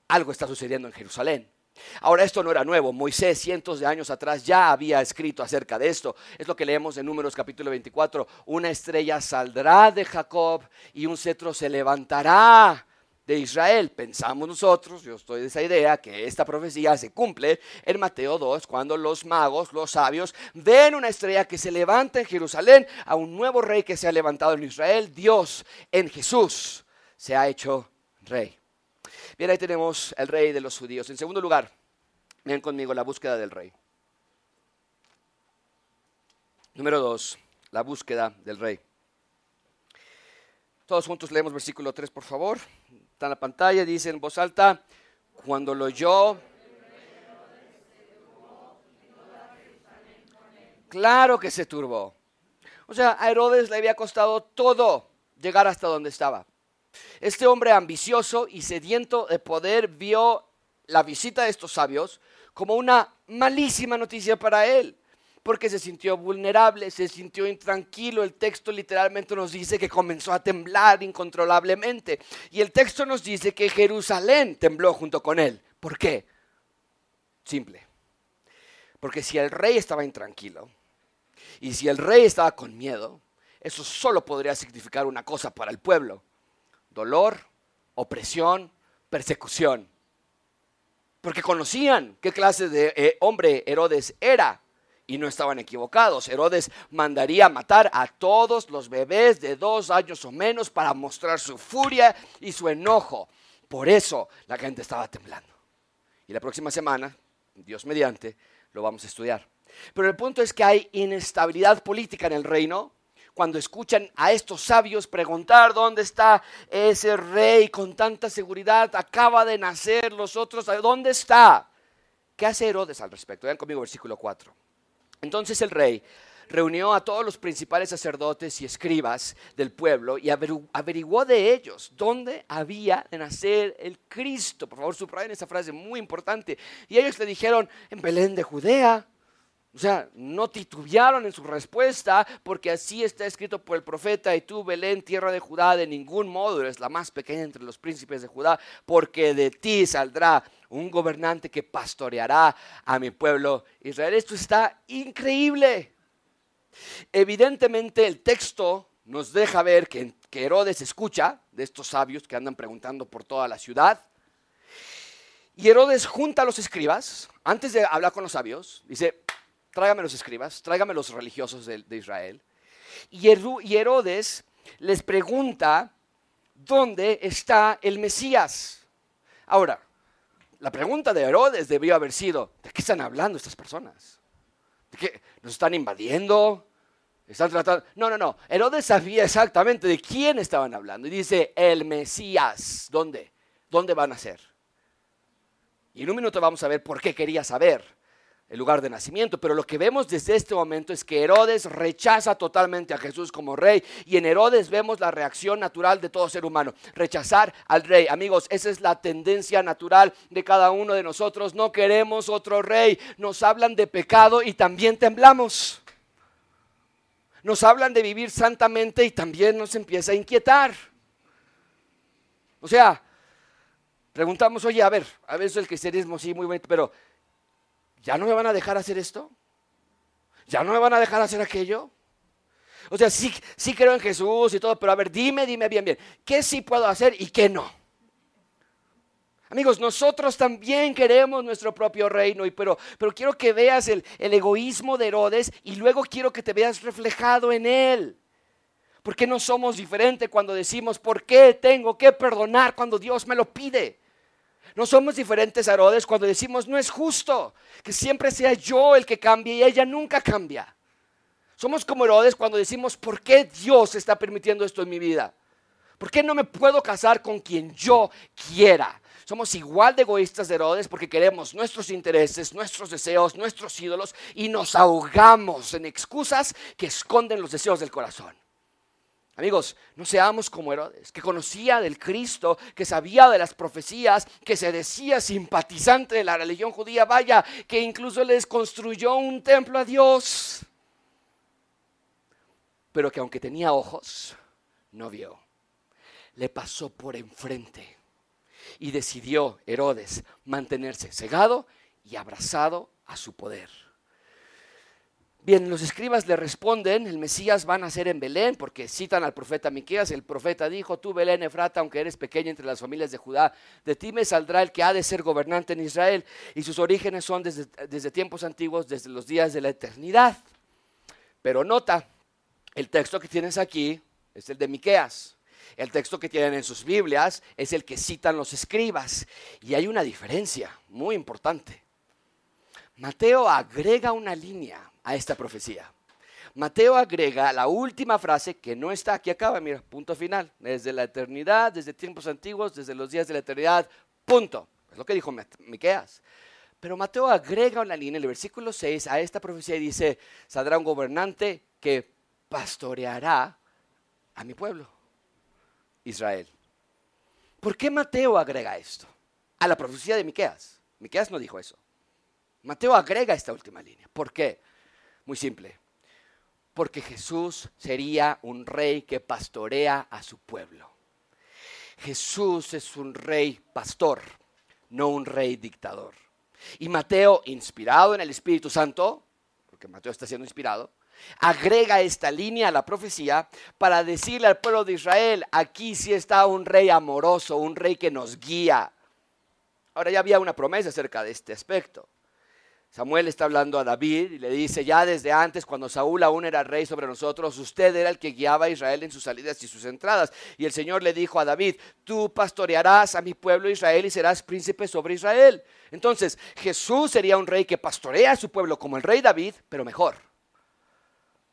algo está sucediendo en Jerusalén. Ahora esto no era nuevo, Moisés cientos de años atrás ya había escrito acerca de esto. Es lo que leemos en Números capítulo 24, una estrella saldrá de Jacob y un cetro se levantará de Israel. Pensamos nosotros, yo estoy de esa idea, que esta profecía se cumple en Mateo 2, cuando los magos, los sabios, ven una estrella que se levanta en Jerusalén, a un nuevo rey que se ha levantado en Israel. Dios en Jesús se ha hecho rey. Bien, ahí tenemos el rey de los judíos. En segundo lugar, ven conmigo la búsqueda del rey. Número dos, la búsqueda del rey. Todos juntos leemos versículo 3, por favor está en la pantalla, dice en voz alta, cuando lo oyó, claro que se turbó. O sea, a Herodes le había costado todo llegar hasta donde estaba. Este hombre ambicioso y sediento de poder vio la visita de estos sabios como una malísima noticia para él porque se sintió vulnerable, se sintió intranquilo. El texto literalmente nos dice que comenzó a temblar incontrolablemente. Y el texto nos dice que Jerusalén tembló junto con él. ¿Por qué? Simple. Porque si el rey estaba intranquilo y si el rey estaba con miedo, eso solo podría significar una cosa para el pueblo. Dolor, opresión, persecución. Porque conocían qué clase de eh, hombre Herodes era y no estaban equivocados. Herodes mandaría matar a todos los bebés de dos años o menos para mostrar su furia y su enojo. Por eso la gente estaba temblando. Y la próxima semana, Dios mediante, lo vamos a estudiar. Pero el punto es que hay inestabilidad política en el reino cuando escuchan a estos sabios preguntar dónde está ese rey con tanta seguridad, acaba de nacer, los otros, ¿dónde está? ¿Qué hace Herodes al respecto? Vean conmigo versículo 4. Entonces el rey reunió a todos los principales sacerdotes y escribas del pueblo y averiguó de ellos dónde había de nacer el Cristo. Por favor, subrayen esa frase muy importante. Y ellos le dijeron, en Belén de Judea. O sea, no titubearon en su respuesta porque así está escrito por el profeta y tú, Belén, tierra de Judá, de ningún modo eres la más pequeña entre los príncipes de Judá, porque de ti saldrá un gobernante que pastoreará a mi pueblo Israel. Esto está increíble. Evidentemente el texto nos deja ver que, que Herodes escucha de estos sabios que andan preguntando por toda la ciudad. Y Herodes junta a los escribas, antes de hablar con los sabios, dice, tráigame los escribas, tráigame los religiosos de, Israel. Y, Herodes les pregunta, ¿dónde está el Mesías? Ahora, la pregunta de Herodes debió haber sido, ¿de qué están hablando estas personas? ¿De qué? ¿Nos están invadiendo? ¿Están tratando? No, no, no. Herodes sabía exactamente de quién estaban hablando. Y dice, el Mesías. ¿Dónde? ¿Dónde van a ser? Y en un minuto vamos a ver por qué quería saber el lugar de nacimiento. Pero lo que vemos desde este momento es que Herodes rechaza totalmente a Jesús como rey. Y en Herodes vemos la reacción natural de todo ser humano. Rechazar al rey. Amigos, esa es la tendencia natural de cada uno de nosotros. No queremos otro rey. Nos hablan de pecado y también temblamos. Nos hablan de vivir santamente y también nos empieza a inquietar. O sea, preguntamos, oye, a ver, a veces el cristianismo sí, muy bonito, pero ¿ya no me van a dejar hacer esto? ¿Ya no me van a dejar hacer aquello? O sea, sí, sí creo en Jesús y todo, pero a ver, dime, dime bien, bien, ¿qué sí puedo hacer y qué no? Amigos, nosotros también queremos nuestro propio reino, y pero, pero quiero que veas el, el egoísmo de Herodes y luego quiero que te veas reflejado en él. ¿Por qué no somos diferentes cuando decimos, ¿por qué tengo que perdonar cuando Dios me lo pide? No somos diferentes a Herodes cuando decimos no es justo que siempre sea yo el que cambie y ella nunca cambia. Somos como Herodes cuando decimos ¿por qué Dios está permitiendo esto en mi vida? ¿Por qué no me puedo casar con quien yo quiera? Somos igual de egoístas de Herodes porque queremos nuestros intereses, nuestros deseos, nuestros ídolos y nos ahogamos en excusas que esconden los deseos del corazón. Amigos, no seamos como Herodes, que conocía del Cristo, que sabía de las profecías, que se decía simpatizante de la religión judía, vaya, que incluso les construyó un templo a Dios, pero que aunque tenía ojos, no vio. Le pasó por enfrente y decidió Herodes mantenerse cegado y abrazado a su poder. Bien, los escribas le responden, el Mesías va a nacer en Belén, porque citan al profeta Miqueas, el profeta dijo, tú Belén Efrata, aunque eres pequeña entre las familias de Judá, de ti me saldrá el que ha de ser gobernante en Israel, y sus orígenes son desde, desde tiempos antiguos, desde los días de la eternidad. Pero nota, el texto que tienes aquí es el de Miqueas. El texto que tienen en sus Biblias es el que citan los escribas. Y hay una diferencia muy importante. Mateo agrega una línea a esta profecía. Mateo agrega la última frase que no está aquí acaba, mira, punto final, desde la eternidad, desde tiempos antiguos, desde los días de la eternidad, punto. Es lo que dijo Miqueas. Pero Mateo agrega una línea en el versículo 6 a esta profecía y dice, saldrá un gobernante que pastoreará a mi pueblo, Israel. ¿Por qué Mateo agrega esto? A la profecía de Miqueas. Miqueas no dijo eso. Mateo agrega esta última línea. ¿Por qué? Muy simple. Porque Jesús sería un rey que pastorea a su pueblo. Jesús es un rey pastor, no un rey dictador. Y Mateo, inspirado en el Espíritu Santo, porque Mateo está siendo inspirado, agrega esta línea a la profecía para decirle al pueblo de Israel, aquí sí está un rey amoroso, un rey que nos guía. Ahora ya había una promesa acerca de este aspecto. Samuel está hablando a David y le dice, ya desde antes, cuando Saúl aún era rey sobre nosotros, usted era el que guiaba a Israel en sus salidas y sus entradas. Y el Señor le dijo a David, tú pastorearás a mi pueblo Israel y serás príncipe sobre Israel. Entonces, Jesús sería un rey que pastorea a su pueblo como el rey David, pero mejor.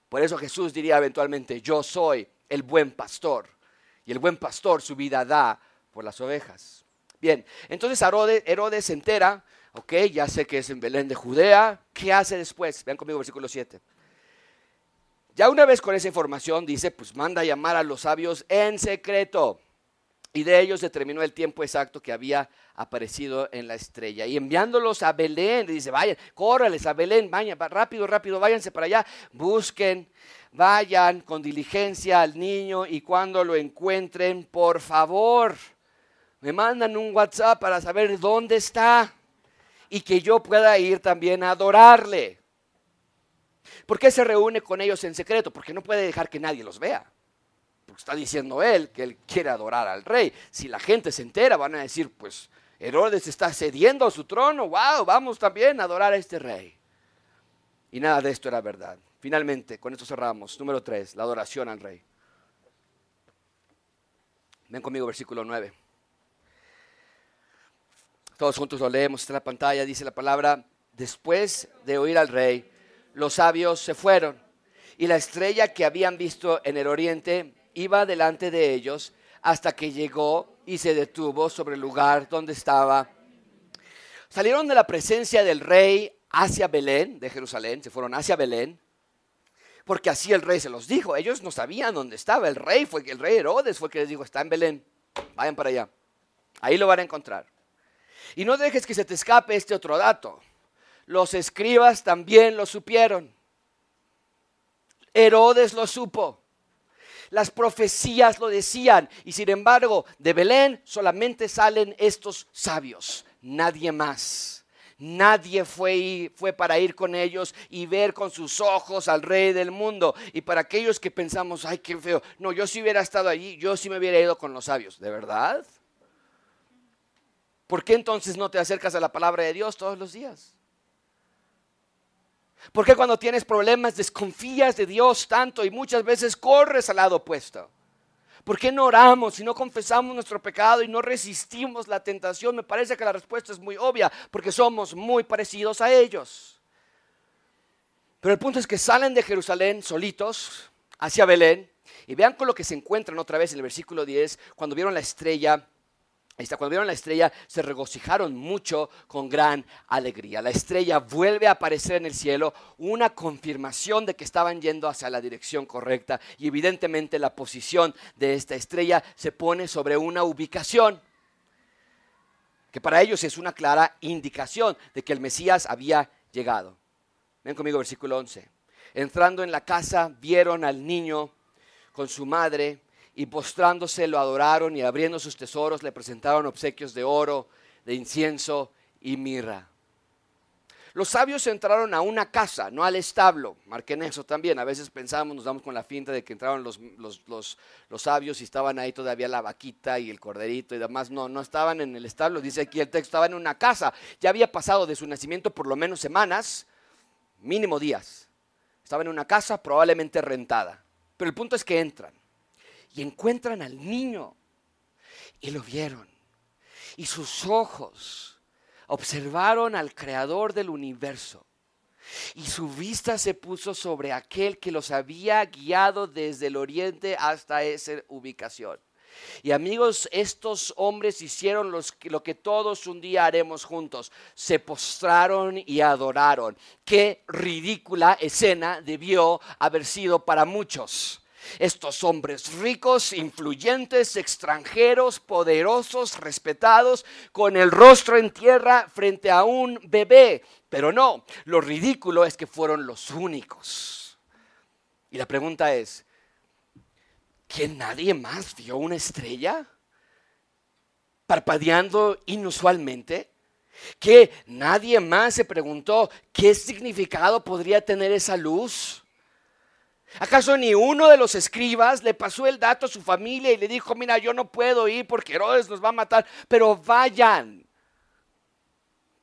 Por eso Jesús diría eventualmente, yo soy el buen pastor. Y el buen pastor su vida da por las ovejas. Bien, entonces Herodes se entera Ok, ya sé que es en Belén de Judea. ¿Qué hace después? Vean conmigo versículo 7. Ya una vez con esa información dice, pues manda a llamar a los sabios en secreto. Y de ellos determinó el tiempo exacto que había aparecido en la estrella. Y enviándolos a Belén, dice, vayan, córrales a Belén, vayan, rápido, rápido, váyanse para allá, busquen, vayan con diligencia al niño y cuando lo encuentren, por favor, me mandan un WhatsApp para saber dónde está y que yo pueda ir también a adorarle. ¿Por qué se reúne con ellos en secreto? Porque no puede dejar que nadie los vea. Porque está diciendo él que él quiere adorar al rey. Si la gente se entera, van a decir, pues Herodes está cediendo a su trono. ¡Wow! Vamos también a adorar a este rey. Y nada de esto era verdad. Finalmente, con esto cerramos. Número 3, la adoración al rey. Ven conmigo, versículo 9. Todos juntos lo leemos, en la pantalla, dice la palabra, después de oír al rey, los sabios se fueron y la estrella que habían visto en el oriente iba delante de ellos hasta que llegó y se detuvo sobre el lugar donde estaba. Salieron de la presencia del rey hacia Belén, de Jerusalén, se fueron hacia Belén, porque así el rey se los dijo. Ellos no sabían dónde estaba. El rey fue el rey Herodes fue el que les dijo, está en Belén, vayan para allá. Ahí lo van a encontrar. Y no dejes que se te escape este otro dato. Los escribas también lo supieron. Herodes lo supo. Las profecías lo decían. Y sin embargo, de Belén solamente salen estos sabios. Nadie más. Nadie fue, fue, para ir con ellos y ver con sus ojos al rey del mundo. Y para aquellos que pensamos, ay, qué feo. No, yo si hubiera estado allí, yo sí me hubiera ido con los sabios. ¿De verdad? ¿Por qué entonces no te acercas a la palabra de Dios todos los días? ¿Por qué cuando tienes problemas desconfías de Dios tanto y muchas veces corres al lado opuesto? ¿Por qué no oramos y no confesamos nuestro pecado y no resistimos la tentación? Me parece que la respuesta es muy obvia, porque somos muy parecidos a ellos. Pero el punto es que salen de Jerusalén solitos hacia Belén y vean con lo que se encuentran otra vez en el versículo 10, cuando vieron la estrella cuando vieron la estrella se regocijaron mucho con gran alegría. La estrella vuelve a aparecer en el cielo, una confirmación de que estaban yendo hacia la dirección correcta y evidentemente la posición de esta estrella se pone sobre una ubicación que para ellos es una clara indicación de que el Mesías había llegado. Ven conmigo versículo 11. Entrando en la casa vieron al niño con su madre y postrándose lo adoraron y abriendo sus tesoros le presentaron obsequios de oro, de incienso y mirra. Los sabios entraron a una casa, no al establo. Marquen eso también. A veces pensamos, nos damos con la finta de que entraron los, los, sabios y estaban ahí todavía la vaquita y el corderito y demás. No, no estaban en el establo. Dice aquí el texto, estaban en una casa. Ya había pasado de su nacimiento por lo menos semanas, mínimo días. Estaban en una casa probablemente rentada. Pero el punto es que entran y encuentran al niño y lo vieron. Y sus ojos observaron al creador del universo. Y su vista se puso sobre aquel que los había guiado desde el oriente hasta esa ubicación. Y amigos, estos hombres hicieron lo que todos un día haremos juntos. Se postraron y adoraron. Qué ridícula escena debió haber sido para muchos. Estos hombres ricos, influyentes, extranjeros, poderosos, respetados, con el rostro en tierra frente a un bebé. Pero no, lo ridículo es que fueron los únicos. Y la pregunta es, ¿que nadie más vio una estrella? Parpadeando inusualmente. ¿Que nadie más se preguntó qué significado podría tener esa luz? ¿Acaso ni uno de los escribas le pasó el dato a su familia y le dijo, mira, yo no puedo ir porque Herodes nos va a matar, pero vayan?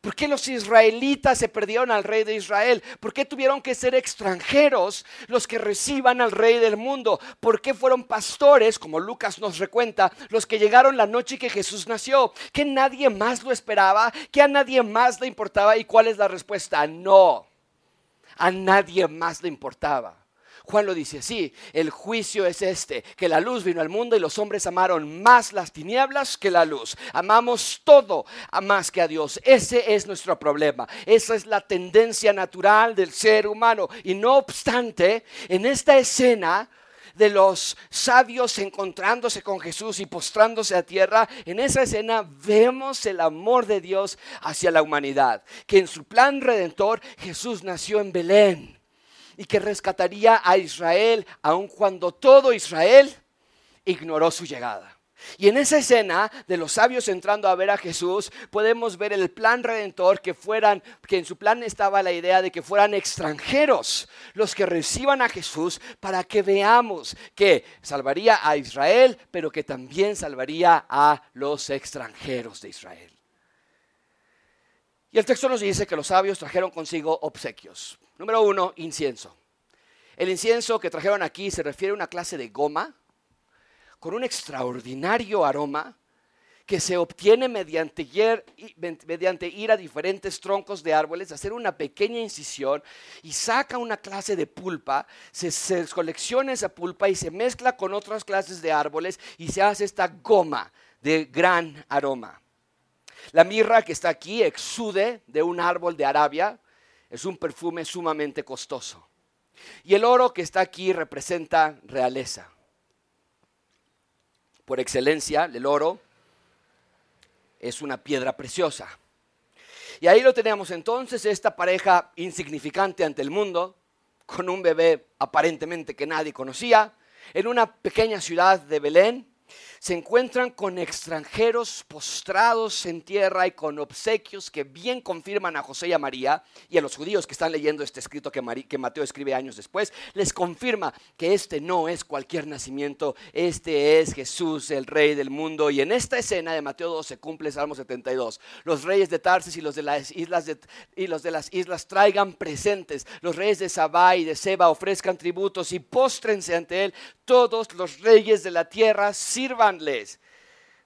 ¿Por qué los israelitas se perdieron al rey de Israel? ¿Por qué tuvieron que ser extranjeros los que reciban al rey del mundo? ¿Por qué fueron pastores, como Lucas nos recuenta, los que llegaron la noche que Jesús nació? ¿Que nadie más lo esperaba? ¿Que a nadie más le importaba? ¿Y cuál es la respuesta? No, a nadie más le importaba. Juan lo dice así, el juicio es este, que la luz vino al mundo y los hombres amaron más las tinieblas que la luz. Amamos todo más que a Dios. Ese es nuestro problema. Esa es la tendencia natural del ser humano. Y no obstante, en esta escena de los sabios encontrándose con Jesús y postrándose a tierra, en esa escena vemos el amor de Dios hacia la humanidad, que en su plan redentor Jesús nació en Belén y que rescataría a Israel aun cuando todo Israel ignoró su llegada. Y en esa escena de los sabios entrando a ver a Jesús, podemos ver el plan redentor que fueran, que en su plan estaba la idea de que fueran extranjeros los que reciban a Jesús para que veamos que salvaría a Israel, pero que también salvaría a los extranjeros de Israel. Y el texto nos dice que los sabios trajeron consigo obsequios. Número uno, incienso. El incienso que trajeron aquí se refiere a una clase de goma con un extraordinario aroma que se obtiene mediante ir, a diferentes troncos de árboles, hacer una pequeña incisión y saca una clase de pulpa, se, colecciona esa pulpa y se mezcla con otras clases de árboles y se hace esta goma de gran aroma. La mirra que está aquí exude de un árbol de Arabia, es un perfume sumamente costoso. Y el oro que está aquí representa realeza. Por excelencia, el oro es una piedra preciosa. Y ahí lo tenemos entonces, esta pareja insignificante ante el mundo, con un bebé aparentemente que nadie conocía, en una pequeña ciudad de Belén, se encuentran con extranjeros postrados en tierra y con obsequios que bien confirman a José y a María y a los judíos que están leyendo este escrito que, Mateo escribe años después, les confirma que este no es cualquier nacimiento, este es Jesús, el rey del mundo. Y en esta escena de Mateo 2 se cumple Salmo 72. Los reyes de Tarsis y los de las islas, y los de las islas traigan presentes. Los reyes de Sabá y de Seba ofrezcan tributos y póstrense ante él. Todos los reyes de la tierra sírvanles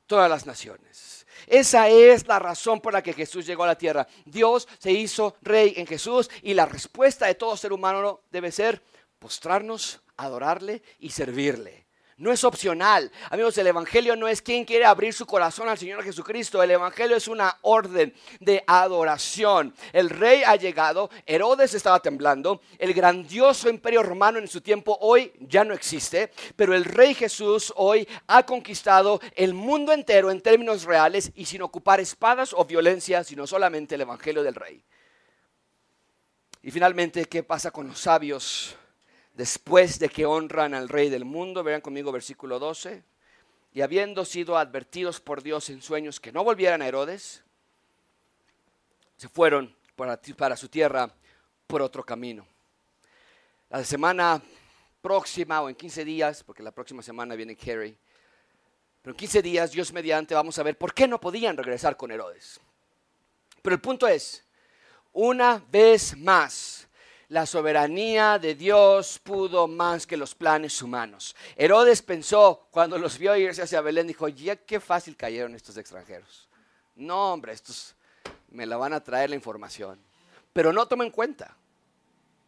todas las naciones. Esa es la razón por la que Jesús llegó a la tierra. Dios se hizo rey en Jesús y la respuesta de todo ser humano debe ser postrarnos, adorarle y servirle. No es opcional. Amigos, el Evangelio no es quien quiere abrir su corazón al Señor Jesucristo. El Evangelio es una orden de adoración. El rey ha llegado, Herodes estaba temblando, el grandioso imperio romano en su tiempo hoy ya no existe, pero el rey Jesús hoy ha conquistado el mundo entero en términos reales y sin ocupar espadas o violencia, sino solamente el Evangelio del rey. Y finalmente, ¿qué pasa con los sabios? Después de que honran al Rey del mundo, vean conmigo versículo 12, y habiendo sido advertidos por Dios en sueños que no volvieran a Herodes, se fueron para, su tierra por otro camino. La semana próxima o en 15 días, porque la próxima semana viene Kerry, pero en 15 días, Dios mediante, vamos a ver por qué no podían regresar con Herodes. Pero el punto es, una vez más, la soberanía de Dios pudo más que los planes humanos. Herodes pensó, cuando los vio irse hacia Belén, dijo, ya qué fácil cayeron estos extranjeros. No, hombre, estos me la van a traer la información. Pero no tomen en cuenta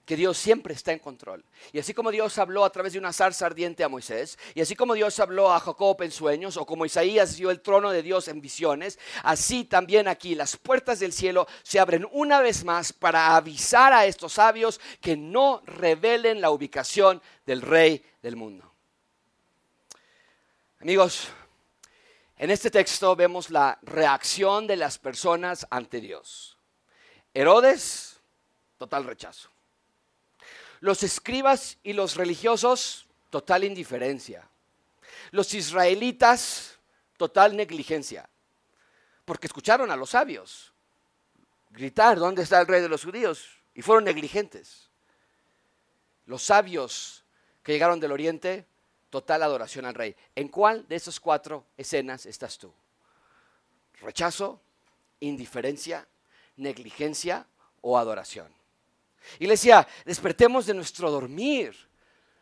que Dios siempre está en control. Y así como Dios habló a través de una zarza ardiente a Moisés, y así como Dios habló a Jacob en sueños, o como Isaías vio el trono de Dios en visiones, así también aquí las puertas del cielo se abren una vez más para avisar a estos sabios que no revelen la ubicación del rey del mundo. Amigos, en este texto vemos la reacción de las personas ante Dios. Herodes, total rechazo. Los escribas y los religiosos, total indiferencia. Los israelitas, total negligencia. Porque escucharon a los sabios gritar, ¿dónde está el rey de los judíos? Y fueron negligentes. Los sabios que llegaron del oriente, total adoración al rey. ¿En cuál de esas cuatro escenas estás tú? ¿Rechazo, indiferencia, negligencia o adoración? Iglesia, despertemos de nuestro dormir.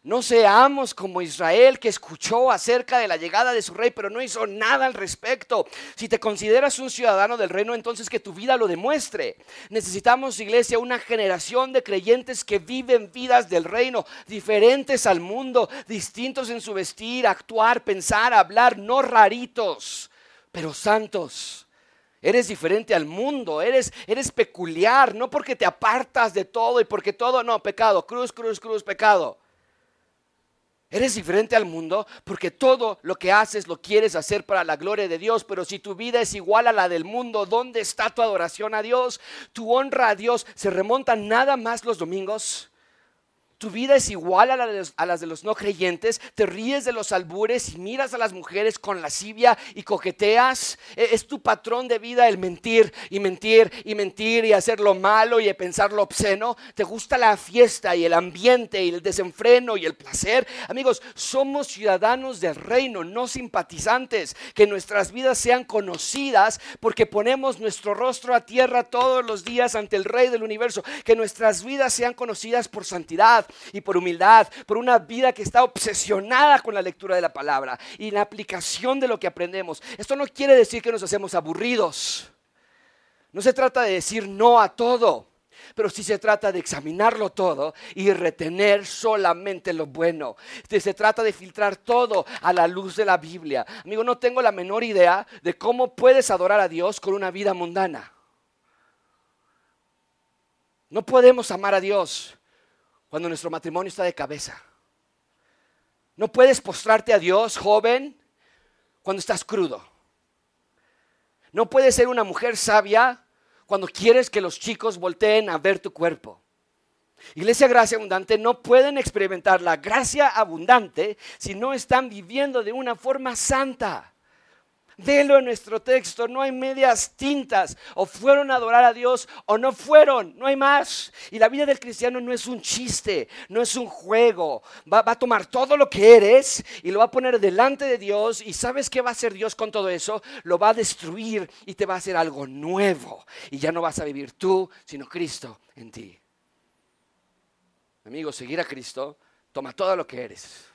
No seamos como Israel que escuchó acerca de la llegada de su rey, pero no hizo nada al respecto. Si te consideras un ciudadano del reino, entonces que tu vida lo demuestre. Necesitamos, iglesia, una generación de creyentes que viven vidas del reino, diferentes al mundo, distintos en su vestir, actuar, pensar, hablar, no raritos, pero santos. Eres diferente al mundo, eres, eres peculiar, no porque te apartas de todo y porque todo, no, pecado, cruz, cruz, cruz, pecado. Eres diferente al mundo porque todo lo que haces lo quieres hacer para la gloria de Dios, pero si tu vida es igual a la del mundo, ¿dónde está tu adoración a Dios? Tu honra a Dios se remonta nada más los domingos tu vida es igual a, las de los no creyentes, te ríes de los albures y miras a las mujeres con lascivia y coqueteas. E, es tu patrón de vida el mentir y mentir y mentir y hacer lo malo y pensar lo obsceno. Te gusta la fiesta y el ambiente y el desenfreno y el placer. Amigos, somos ciudadanos del reino, no simpatizantes. Que nuestras vidas sean conocidas porque ponemos nuestro rostro a tierra todos los días ante el Rey del universo. Que nuestras vidas sean conocidas por santidad y por humildad, por una vida que está obsesionada con la lectura de la palabra y la aplicación de lo que aprendemos. Esto no quiere decir que nos hacemos aburridos. No se trata de decir no a todo, pero sí se trata de examinarlo todo y retener solamente lo bueno. Se trata de filtrar todo a la luz de la Biblia. Amigo, no tengo la menor idea de cómo puedes adorar a Dios con una vida mundana. No podemos amar a Dios cuando nuestro matrimonio está de cabeza. No puedes postrarte a Dios, joven, cuando estás crudo. No puedes ser una mujer sabia cuando quieres que los chicos volteen a ver tu cuerpo. Iglesia Gracia Abundante no pueden experimentar la gracia abundante si no están viviendo de una forma santa. Velo en nuestro texto, no hay medias tintas. O fueron a adorar a Dios o no fueron, no hay más. Y la vida del cristiano no es un chiste, no es un juego. Va, a tomar todo lo que eres y lo va a poner delante de Dios. ¿Y sabes qué va a hacer Dios con todo eso? Lo va a destruir y te va a hacer algo nuevo. Y ya no vas a vivir tú, sino Cristo en ti. Amigo, seguir a Cristo toma todo lo que eres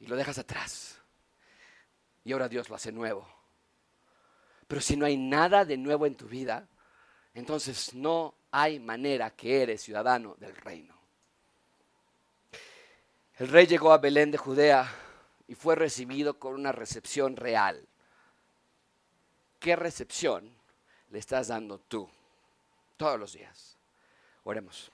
y lo dejas atrás y ahora Dios lo hace nuevo. Pero si no hay nada de nuevo en tu vida, entonces no hay manera que eres ciudadano del reino. El rey llegó a Belén de Judea y fue recibido con una recepción real. ¿Qué recepción le estás dando tú todos los días? Oremos.